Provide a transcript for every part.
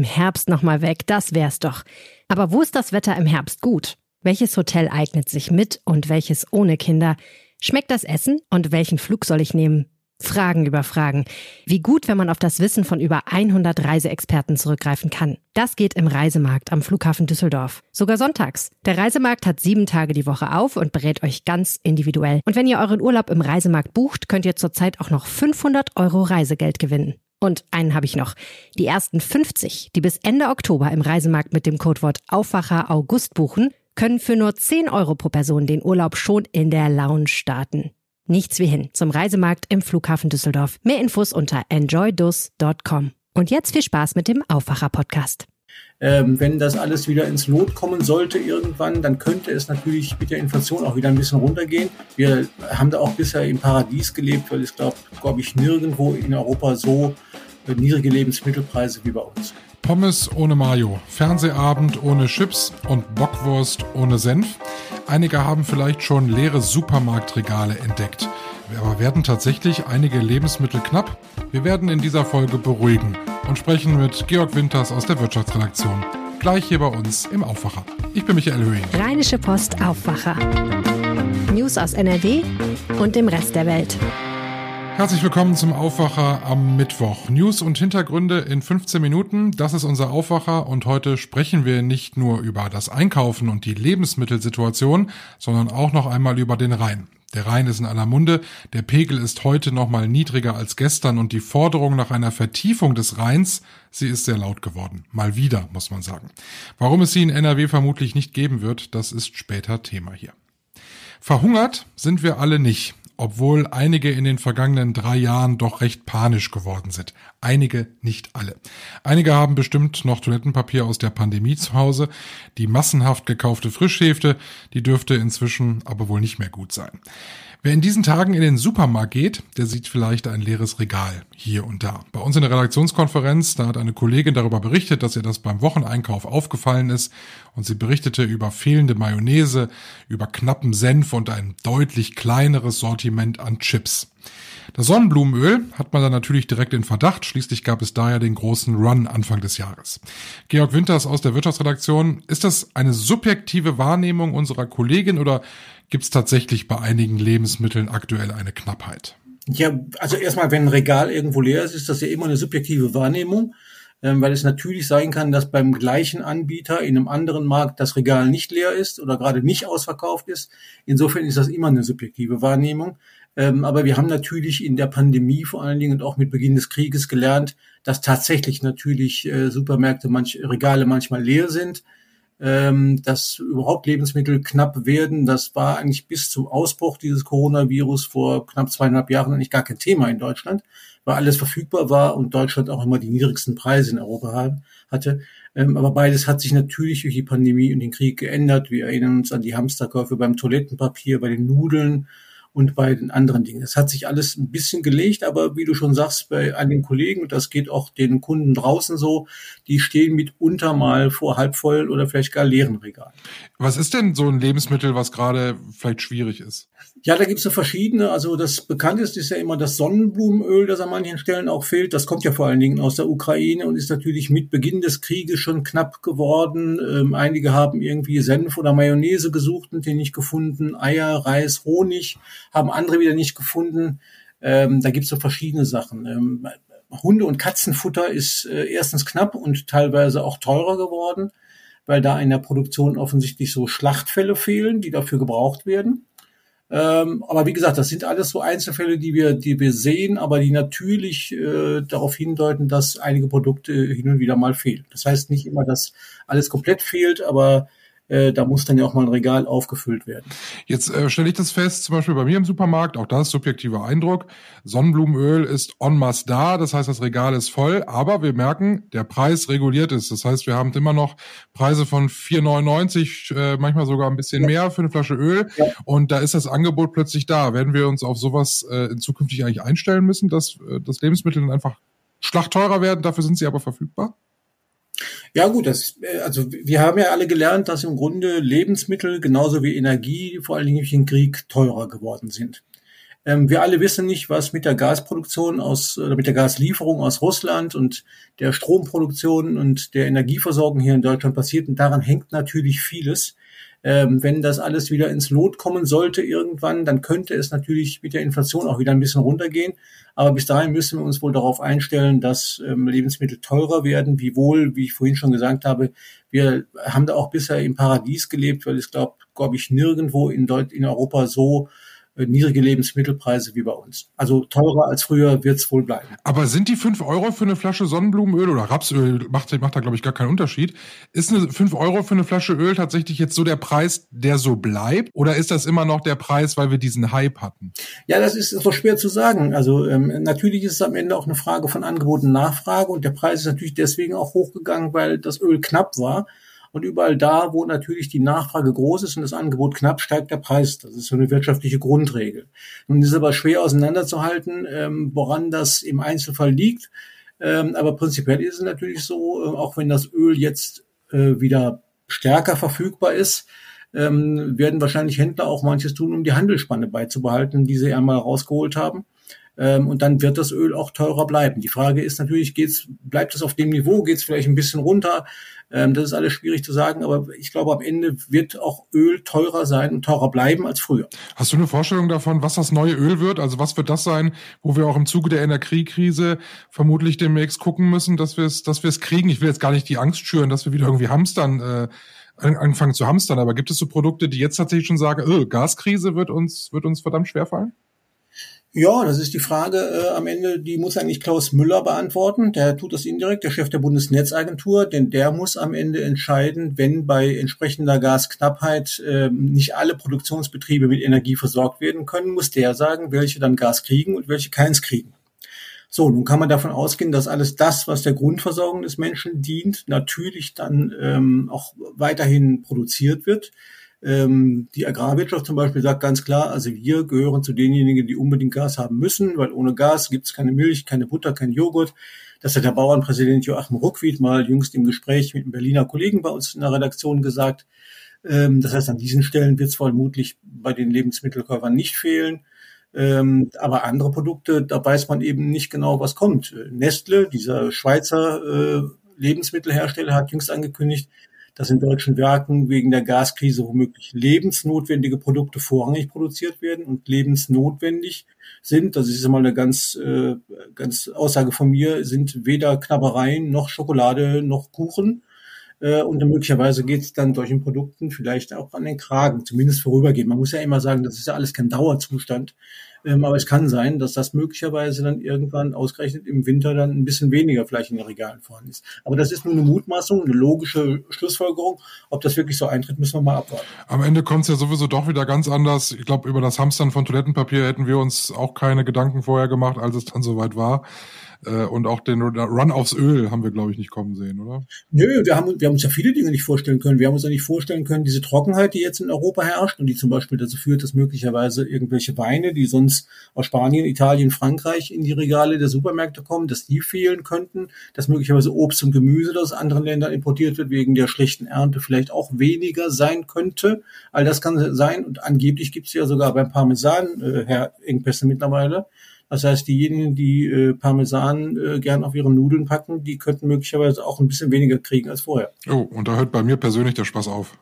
im Herbst nochmal weg, das wär's doch. Aber wo ist das Wetter im Herbst gut? Welches Hotel eignet sich mit und welches ohne Kinder? Schmeckt das Essen und welchen Flug soll ich nehmen? Fragen über Fragen. Wie gut, wenn man auf das Wissen von über 100 Reiseexperten zurückgreifen kann. Das geht im Reisemarkt am Flughafen Düsseldorf. Sogar sonntags. Der Reisemarkt hat sieben Tage die Woche auf und berät euch ganz individuell. Und wenn ihr euren Urlaub im Reisemarkt bucht, könnt ihr zurzeit auch noch 500 Euro Reisegeld gewinnen. Und einen habe ich noch. Die ersten 50, die bis Ende Oktober im Reisemarkt mit dem Codewort Aufwacher August buchen, können für nur 10 Euro pro Person den Urlaub schon in der Lounge starten. Nichts wie hin zum Reisemarkt im Flughafen Düsseldorf. Mehr Infos unter enjoydus.com. Und jetzt viel Spaß mit dem Aufwacher-Podcast. Ähm, wenn das alles wieder ins Lot kommen sollte irgendwann, dann könnte es natürlich mit der Inflation auch wieder ein bisschen runtergehen. Wir haben da auch bisher im Paradies gelebt, weil es, glaube glaub ich, nirgendwo in Europa so äh, niedrige Lebensmittelpreise wie bei uns. Pommes ohne Mayo, Fernsehabend ohne Chips und Bockwurst ohne Senf. Einige haben vielleicht schon leere Supermarktregale entdeckt. Aber werden tatsächlich einige Lebensmittel knapp? Wir werden in dieser Folge beruhigen und sprechen mit Georg Winters aus der Wirtschaftsredaktion. Gleich hier bei uns im Aufwacher. Ich bin Michael Höhing. Rheinische Post Aufwacher. News aus NRW und dem Rest der Welt. Herzlich willkommen zum Aufwacher am Mittwoch. News und Hintergründe in 15 Minuten. Das ist unser Aufwacher und heute sprechen wir nicht nur über das Einkaufen und die Lebensmittelsituation, sondern auch noch einmal über den Rhein. Der Rhein ist in aller Munde, der Pegel ist heute noch mal niedriger als gestern und die Forderung nach einer Vertiefung des Rheins, sie ist sehr laut geworden. Mal wieder, muss man sagen. Warum es sie in NRW vermutlich nicht geben wird, das ist später Thema hier. Verhungert sind wir alle nicht obwohl einige in den vergangenen drei Jahren doch recht panisch geworden sind. Einige, nicht alle. Einige haben bestimmt noch Toilettenpapier aus der Pandemie zu Hause. Die massenhaft gekaufte Frischhälfte, die dürfte inzwischen aber wohl nicht mehr gut sein. Wer in diesen Tagen in den Supermarkt geht, der sieht vielleicht ein leeres Regal hier und da. Bei uns in der Redaktionskonferenz, da hat eine Kollegin darüber berichtet, dass ihr das beim Wocheneinkauf aufgefallen ist und sie berichtete über fehlende Mayonnaise, über knappen Senf und ein deutlich kleineres Sortiment an Chips. Das Sonnenblumenöl hat man dann natürlich direkt in Verdacht. Schließlich gab es daher den großen Run Anfang des Jahres. Georg Winters aus der Wirtschaftsredaktion. Ist das eine subjektive Wahrnehmung unserer Kollegin oder gibt es tatsächlich bei einigen Lebensmitteln aktuell eine Knappheit? Ja, also erstmal, wenn ein Regal irgendwo leer ist, ist das ja immer eine subjektive Wahrnehmung, weil es natürlich sein kann, dass beim gleichen Anbieter in einem anderen Markt das Regal nicht leer ist oder gerade nicht ausverkauft ist. Insofern ist das immer eine subjektive Wahrnehmung. Ähm, aber wir haben natürlich in der Pandemie vor allen Dingen und auch mit Beginn des Krieges gelernt, dass tatsächlich natürlich äh, Supermärkte, manch, Regale manchmal leer sind ähm, dass überhaupt Lebensmittel knapp werden. Das war eigentlich bis zum Ausbruch dieses Coronavirus vor knapp zweieinhalb Jahren eigentlich gar kein Thema in Deutschland, weil alles verfügbar war und Deutschland auch immer die niedrigsten Preise in Europa hatte. Ähm, aber beides hat sich natürlich durch die Pandemie und den Krieg geändert. Wir erinnern uns an die Hamsterkäufe beim Toilettenpapier, bei den Nudeln und bei den anderen Dingen. Das hat sich alles ein bisschen gelegt, aber wie du schon sagst, bei einigen Kollegen, und das geht auch den Kunden draußen so, die stehen mitunter mal vor halbvoll oder vielleicht gar leeren Regalen. Was ist denn so ein Lebensmittel, was gerade vielleicht schwierig ist? Ja, da gibt es so verschiedene. Also das bekannteste ist ja immer das Sonnenblumenöl, das an manchen Stellen auch fehlt. Das kommt ja vor allen Dingen aus der Ukraine und ist natürlich mit Beginn des Krieges schon knapp geworden. Ähm, einige haben irgendwie Senf oder Mayonnaise gesucht und den nicht gefunden. Eier, Reis, Honig haben andere wieder nicht gefunden. Ähm, da gibt es so verschiedene Sachen. Ähm, Hunde- und Katzenfutter ist äh, erstens knapp und teilweise auch teurer geworden, weil da in der Produktion offensichtlich so Schlachtfälle fehlen, die dafür gebraucht werden. Ähm, aber wie gesagt, das sind alles so Einzelfälle, die wir, die wir sehen, aber die natürlich äh, darauf hindeuten, dass einige Produkte hin und wieder mal fehlen. Das heißt nicht immer, dass alles komplett fehlt, aber äh, da muss dann ja auch mal ein Regal aufgefüllt werden. Jetzt äh, stelle ich das fest, zum Beispiel bei mir im Supermarkt, auch das ist subjektiver Eindruck. Sonnenblumenöl ist en masse da, das heißt, das Regal ist voll, aber wir merken, der Preis reguliert ist. Das heißt, wir haben immer noch Preise von 4,99, äh, manchmal sogar ein bisschen ja. mehr für eine Flasche Öl. Ja. Und da ist das Angebot plötzlich da. Werden wir uns auf sowas äh, zukünftig eigentlich einstellen müssen, dass äh, das Lebensmittel dann einfach schlachtteurer werden, dafür sind sie aber verfügbar? Ja gut, das, äh, also wir haben ja alle gelernt, dass im Grunde Lebensmittel genauso wie Energie vor allen Dingen durch den Krieg teurer geworden sind. Ähm, wir alle wissen nicht, was mit der Gasproduktion aus, oder mit der Gaslieferung aus Russland und der Stromproduktion und der Energieversorgung hier in Deutschland passiert. Und daran hängt natürlich vieles. Ähm, wenn das alles wieder ins Lot kommen sollte irgendwann, dann könnte es natürlich mit der Inflation auch wieder ein bisschen runtergehen. Aber bis dahin müssen wir uns wohl darauf einstellen, dass ähm, Lebensmittel teurer werden, wiewohl, wie ich vorhin schon gesagt habe, wir haben da auch bisher im Paradies gelebt, weil es glaube, glaube ich, nirgendwo in, Deut in Europa so niedrige Lebensmittelpreise wie bei uns. Also teurer als früher wird es wohl bleiben. Aber sind die fünf Euro für eine Flasche Sonnenblumenöl oder Rapsöl, macht, macht da, glaube ich, gar keinen Unterschied. Ist eine fünf Euro für eine Flasche Öl tatsächlich jetzt so der Preis, der so bleibt? Oder ist das immer noch der Preis, weil wir diesen Hype hatten? Ja, das ist so schwer zu sagen. Also ähm, natürlich ist es am Ende auch eine Frage von Angebot und Nachfrage und der Preis ist natürlich deswegen auch hochgegangen, weil das Öl knapp war. Und überall da, wo natürlich die Nachfrage groß ist und das Angebot knapp, steigt der Preis. Das ist so eine wirtschaftliche Grundregel. Nun ist es aber schwer auseinanderzuhalten, ähm, woran das im Einzelfall liegt. Ähm, aber prinzipiell ist es natürlich so, äh, auch wenn das Öl jetzt äh, wieder stärker verfügbar ist, ähm, werden wahrscheinlich Händler auch manches tun, um die Handelsspanne beizubehalten, die sie einmal rausgeholt haben. Ähm, und dann wird das Öl auch teurer bleiben. Die Frage ist natürlich, geht's, bleibt es auf dem Niveau, geht es vielleicht ein bisschen runter? Ähm, das ist alles schwierig zu sagen, aber ich glaube, am Ende wird auch Öl teurer sein und teurer bleiben als früher. Hast du eine Vorstellung davon, was das neue Öl wird? Also was wird das sein, wo wir auch im Zuge der Energiekrise vermutlich demnächst gucken müssen, dass wir es, dass wir es kriegen? Ich will jetzt gar nicht die Angst schüren, dass wir wieder irgendwie hamstern. Äh, anfangen zu hamstern, aber gibt es so Produkte, die jetzt tatsächlich schon sagen, oh, Gaskrise wird uns, wird uns verdammt schwerfallen? Ja, das ist die Frage äh, am Ende, die muss eigentlich Klaus Müller beantworten. Der tut das indirekt, der Chef der Bundesnetzagentur, denn der muss am Ende entscheiden, wenn bei entsprechender Gasknappheit äh, nicht alle Produktionsbetriebe mit Energie versorgt werden können, muss der sagen, welche dann Gas kriegen und welche keins kriegen. So, nun kann man davon ausgehen, dass alles das, was der Grundversorgung des Menschen dient, natürlich dann ähm, auch weiterhin produziert wird. Ähm, die Agrarwirtschaft zum Beispiel sagt ganz klar, also wir gehören zu denjenigen, die unbedingt Gas haben müssen, weil ohne Gas gibt es keine Milch, keine Butter, kein Joghurt. Das hat der Bauernpräsident Joachim Ruckwied mal jüngst im Gespräch mit einem Berliner Kollegen bei uns in der Redaktion gesagt. Ähm, das heißt, an diesen Stellen wird es vermutlich bei den Lebensmittelkäufern nicht fehlen. Ähm, aber andere Produkte, da weiß man eben nicht genau, was kommt. Nestle, dieser Schweizer äh, Lebensmittelhersteller, hat jüngst angekündigt, dass in deutschen Werken wegen der Gaskrise womöglich lebensnotwendige Produkte vorrangig produziert werden und lebensnotwendig sind. Das ist mal eine ganz, äh, ganz Aussage von mir, sind weder Knabbereien noch Schokolade noch Kuchen. Äh, und möglicherweise geht es dann solchen Produkten vielleicht auch an den Kragen, zumindest vorübergehend. Man muss ja immer sagen, das ist ja alles kein Dauerzustand. Ähm, aber es kann sein, dass das möglicherweise dann irgendwann ausgerechnet im Winter dann ein bisschen weniger vielleicht in den Regalen vorhanden ist. Aber das ist nur eine Mutmaßung, eine logische Schlussfolgerung. Ob das wirklich so eintritt, müssen wir mal abwarten. Am Ende kommt es ja sowieso doch wieder ganz anders. Ich glaube, über das Hamstern von Toilettenpapier hätten wir uns auch keine Gedanken vorher gemacht, als es dann soweit war. Äh, und auch den Run aufs Öl haben wir, glaube ich, nicht kommen sehen, oder? Nö, wir haben, wir haben uns ja viele Dinge nicht vorstellen können. Wir haben uns ja nicht vorstellen können, diese Trockenheit, die jetzt in Europa herrscht und die zum Beispiel dazu führt, dass möglicherweise irgendwelche Weine, die sonst aus Spanien, Italien, Frankreich in die Regale der Supermärkte kommen, dass die fehlen könnten, dass möglicherweise Obst und Gemüse, das aus anderen Ländern importiert wird, wegen der schlechten Ernte vielleicht auch weniger sein könnte. All das kann sein und angeblich gibt es ja sogar beim Parmesan äh, Herr Engpässe mittlerweile. Das heißt, diejenigen, die äh, Parmesan äh, gern auf ihre Nudeln packen, die könnten möglicherweise auch ein bisschen weniger kriegen als vorher. Oh, und da hört bei mir persönlich der Spaß auf.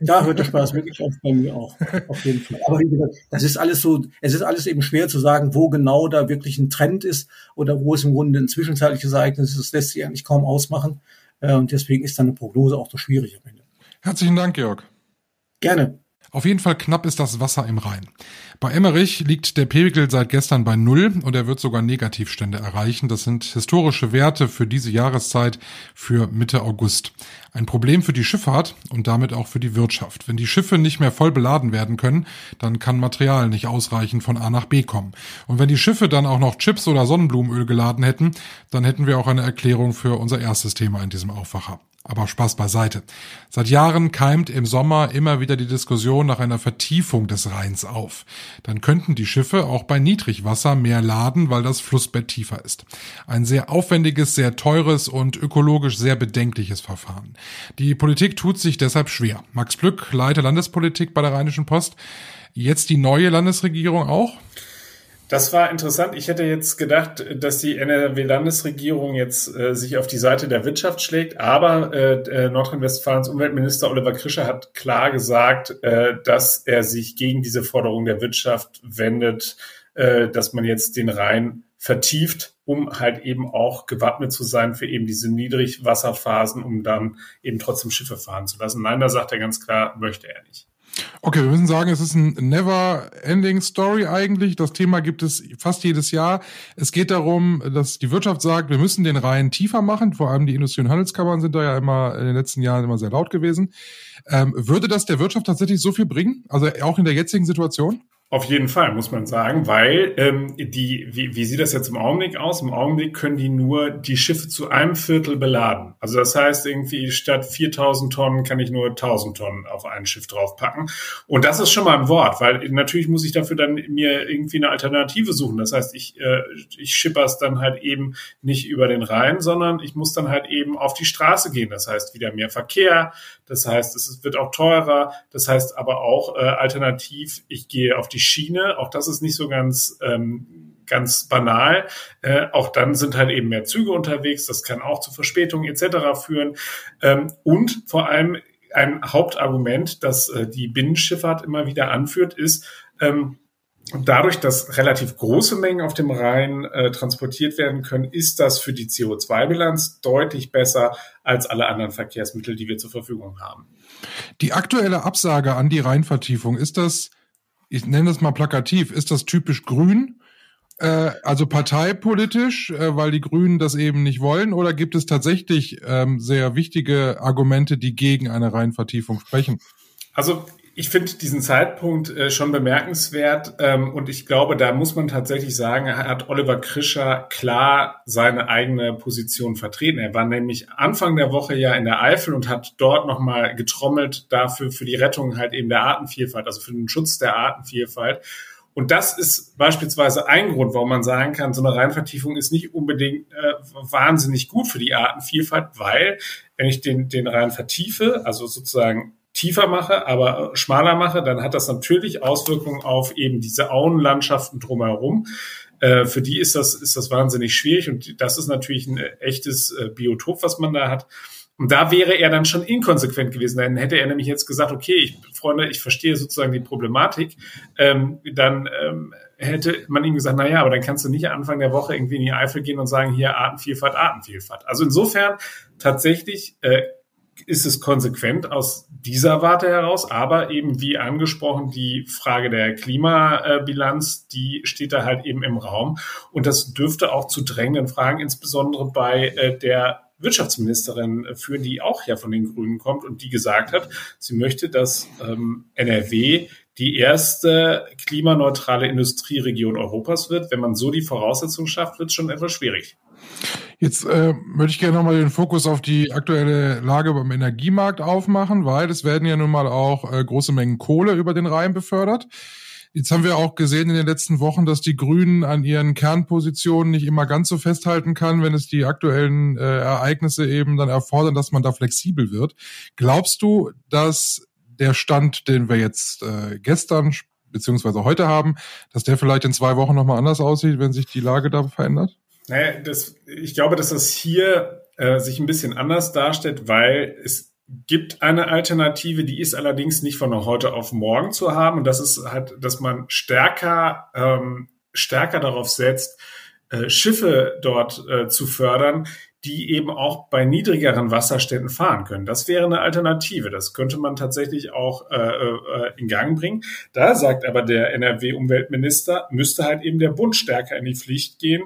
Da hört der Spaß wirklich auf bei mir auch. Auf jeden Fall. Aber wie gesagt, das ist alles so, es ist alles eben schwer zu sagen, wo genau da wirklich ein Trend ist oder wo es im Grunde ein zwischenzeitliches Ereignis ist. Das lässt sich eigentlich kaum ausmachen. Äh, und deswegen ist dann eine Prognose auch so schwierig am Ende. Herzlichen Dank, Georg. Gerne. Auf jeden Fall knapp ist das Wasser im Rhein. Bei Emmerich liegt der Pegel seit gestern bei Null und er wird sogar Negativstände erreichen. Das sind historische Werte für diese Jahreszeit für Mitte August. Ein Problem für die Schifffahrt und damit auch für die Wirtschaft. Wenn die Schiffe nicht mehr voll beladen werden können, dann kann Material nicht ausreichend von A nach B kommen. Und wenn die Schiffe dann auch noch Chips oder Sonnenblumenöl geladen hätten, dann hätten wir auch eine Erklärung für unser erstes Thema in diesem Aufwacher. Aber Spaß beiseite. Seit Jahren keimt im Sommer immer wieder die Diskussion nach einer Vertiefung des Rheins auf. Dann könnten die Schiffe auch bei Niedrigwasser mehr laden, weil das Flussbett tiefer ist. Ein sehr aufwendiges, sehr teures und ökologisch sehr bedenkliches Verfahren. Die Politik tut sich deshalb schwer. Max Plück, Leiter Landespolitik bei der Rheinischen Post. Jetzt die neue Landesregierung auch? Das war interessant. Ich hätte jetzt gedacht, dass die NRW-Landesregierung jetzt äh, sich auf die Seite der Wirtschaft schlägt, aber äh, Nordrhein-Westfalens Umweltminister Oliver Krischer hat klar gesagt, äh, dass er sich gegen diese Forderung der Wirtschaft wendet, äh, dass man jetzt den Rhein vertieft, um halt eben auch gewappnet zu sein für eben diese Niedrigwasserphasen, um dann eben trotzdem Schiffe fahren zu lassen. Nein, da sagt er ganz klar, möchte er nicht. Okay, wir müssen sagen, es ist ein never-ending Story eigentlich. Das Thema gibt es fast jedes Jahr. Es geht darum, dass die Wirtschaft sagt, wir müssen den Rhein tiefer machen. Vor allem die Industrie- und Handelskammern sind da ja immer in den letzten Jahren immer sehr laut gewesen. Ähm, würde das der Wirtschaft tatsächlich so viel bringen? Also auch in der jetzigen Situation? Auf jeden Fall, muss man sagen, weil ähm, die, wie, wie sieht das jetzt im Augenblick aus? Im Augenblick können die nur die Schiffe zu einem Viertel beladen. Also das heißt, irgendwie statt 4000 Tonnen kann ich nur 1000 Tonnen auf ein Schiff draufpacken. Und das ist schon mal ein Wort, weil natürlich muss ich dafür dann mir irgendwie eine Alternative suchen. Das heißt, ich, äh, ich schipper es dann halt eben nicht über den Rhein, sondern ich muss dann halt eben auf die Straße gehen. Das heißt, wieder mehr Verkehr. Das heißt, es wird auch teurer. Das heißt aber auch äh, alternativ, ich gehe auf die die Schiene. Auch das ist nicht so ganz ähm, ganz banal. Äh, auch dann sind halt eben mehr Züge unterwegs. Das kann auch zu Verspätungen etc. führen. Ähm, und vor allem ein Hauptargument, das äh, die Binnenschifffahrt immer wieder anführt, ist, ähm, dadurch, dass relativ große Mengen auf dem Rhein äh, transportiert werden können, ist das für die CO2-Bilanz deutlich besser als alle anderen Verkehrsmittel, die wir zur Verfügung haben. Die aktuelle Absage an die Rheinvertiefung, ist das ich nenne das mal plakativ, ist das typisch grün? Äh, also parteipolitisch, äh, weil die Grünen das eben nicht wollen, oder gibt es tatsächlich ähm, sehr wichtige Argumente, die gegen eine Reihenvertiefung sprechen? Also ich finde diesen Zeitpunkt äh, schon bemerkenswert ähm, und ich glaube, da muss man tatsächlich sagen, hat Oliver Krischer klar seine eigene Position vertreten. Er war nämlich Anfang der Woche ja in der Eifel und hat dort nochmal getrommelt dafür für die Rettung halt eben der Artenvielfalt, also für den Schutz der Artenvielfalt. Und das ist beispielsweise ein Grund, warum man sagen kann, so eine Rheinvertiefung ist nicht unbedingt äh, wahnsinnig gut für die Artenvielfalt, weil wenn ich den, den Rhein vertiefe, also sozusagen tiefer mache, aber schmaler mache, dann hat das natürlich Auswirkungen auf eben diese Auenlandschaften drumherum. Äh, für die ist das, ist das wahnsinnig schwierig und das ist natürlich ein echtes äh, Biotop, was man da hat. Und da wäre er dann schon inkonsequent gewesen. Dann hätte er nämlich jetzt gesagt, okay, ich, Freunde, ich verstehe sozusagen die Problematik. Ähm, dann ähm, hätte man ihm gesagt, na ja, aber dann kannst du nicht Anfang der Woche irgendwie in die Eifel gehen und sagen, hier Artenvielfalt, Artenvielfalt. Also insofern tatsächlich äh, ist es konsequent aus dieser Warte heraus, aber eben wie angesprochen, die Frage der Klimabilanz, die steht da halt eben im Raum. Und das dürfte auch zu drängenden Fragen, insbesondere bei äh, der Wirtschaftsministerin führen, die auch ja von den Grünen kommt und die gesagt hat, sie möchte, dass ähm, NRW die erste klimaneutrale Industrieregion Europas wird. Wenn man so die Voraussetzungen schafft, wird es schon etwas schwierig. Jetzt äh, möchte ich gerne nochmal den Fokus auf die aktuelle Lage beim Energiemarkt aufmachen, weil es werden ja nun mal auch äh, große Mengen Kohle über den Rhein befördert. Jetzt haben wir auch gesehen in den letzten Wochen, dass die Grünen an ihren Kernpositionen nicht immer ganz so festhalten kann, wenn es die aktuellen äh, Ereignisse eben dann erfordern, dass man da flexibel wird. Glaubst du, dass der Stand, den wir jetzt äh, gestern beziehungsweise heute haben, dass der vielleicht in zwei Wochen nochmal anders aussieht, wenn sich die Lage da verändert? Naja, das, ich glaube, dass das hier äh, sich ein bisschen anders darstellt, weil es gibt eine Alternative, die ist allerdings nicht von heute auf morgen zu haben. Und das ist halt, dass man stärker, ähm, stärker darauf setzt, äh, Schiffe dort äh, zu fördern, die eben auch bei niedrigeren Wasserständen fahren können. Das wäre eine Alternative. Das könnte man tatsächlich auch äh, äh, in Gang bringen. Da sagt aber der NRW-Umweltminister, müsste halt eben der Bund stärker in die Pflicht gehen,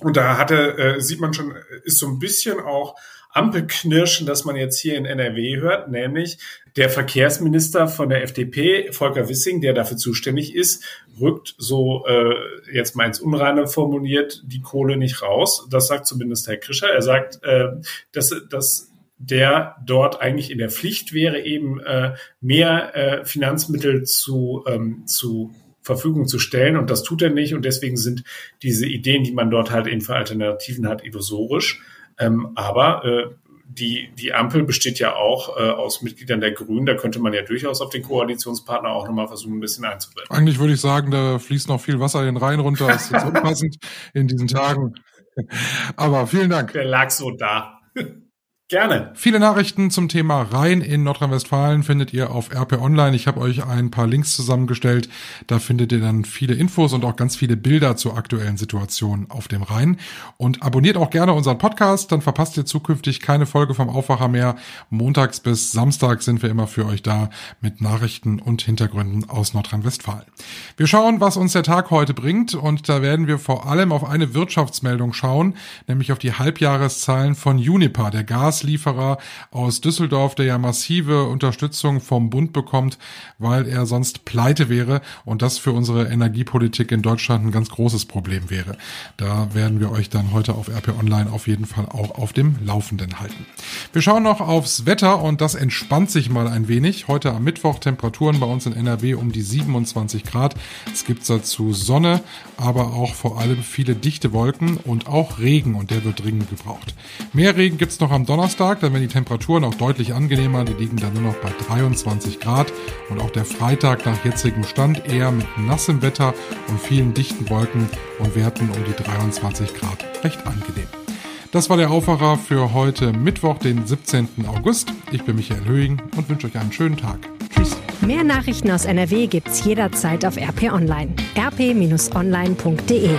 und da hatte, äh, sieht man schon, ist so ein bisschen auch Ampelknirschen, dass man jetzt hier in NRW hört, nämlich der Verkehrsminister von der FDP, Volker Wissing, der dafür zuständig ist, rückt so äh, jetzt mal ins Unreine formuliert die Kohle nicht raus. Das sagt zumindest Herr Krischer. Er sagt, äh, dass, dass der dort eigentlich in der Pflicht wäre, eben äh, mehr äh, Finanzmittel zu, ähm, zu Verfügung zu stellen. Und das tut er nicht. Und deswegen sind diese Ideen, die man dort halt eben für Alternativen hat, illusorisch. Ähm, aber äh, die, die Ampel besteht ja auch äh, aus Mitgliedern der Grünen. Da könnte man ja durchaus auf den Koalitionspartner auch nochmal versuchen, ein bisschen einzubinden. Eigentlich würde ich sagen, da fließt noch viel Wasser den Rhein runter. Das ist jetzt unpassend in diesen Tagen. Aber vielen Dank. Der lag so da. Gerne. Viele Nachrichten zum Thema Rhein in Nordrhein-Westfalen findet ihr auf RP Online. Ich habe euch ein paar Links zusammengestellt. Da findet ihr dann viele Infos und auch ganz viele Bilder zur aktuellen Situation auf dem Rhein. Und abonniert auch gerne unseren Podcast, dann verpasst ihr zukünftig keine Folge vom Aufwacher mehr. Montags bis Samstag sind wir immer für euch da mit Nachrichten und Hintergründen aus Nordrhein-Westfalen. Wir schauen, was uns der Tag heute bringt und da werden wir vor allem auf eine Wirtschaftsmeldung schauen, nämlich auf die Halbjahreszahlen von Unipa, der Gas Gaslieferer aus Düsseldorf, der ja massive Unterstützung vom Bund bekommt, weil er sonst pleite wäre und das für unsere Energiepolitik in Deutschland ein ganz großes Problem wäre. Da werden wir euch dann heute auf RP Online auf jeden Fall auch auf dem Laufenden halten. Wir schauen noch aufs Wetter und das entspannt sich mal ein wenig. Heute am Mittwoch Temperaturen bei uns in NRW um die 27 Grad. Es gibt dazu Sonne, aber auch vor allem viele dichte Wolken und auch Regen und der wird dringend gebraucht. Mehr Regen gibt's noch am Donnerstag Donnerstag, dann werden die Temperaturen auch deutlich angenehmer. Die liegen dann nur noch bei 23 Grad. Und auch der Freitag nach jetzigem Stand eher mit nassem Wetter und vielen dichten Wolken und Werten um die 23 Grad. Recht angenehm. Das war der Aufwacher für heute Mittwoch, den 17. August. Ich bin Michael Höhing und wünsche euch einen schönen Tag. Tschüss. Mehr Nachrichten aus NRW gibt's jederzeit auf RP Online. rp-online.de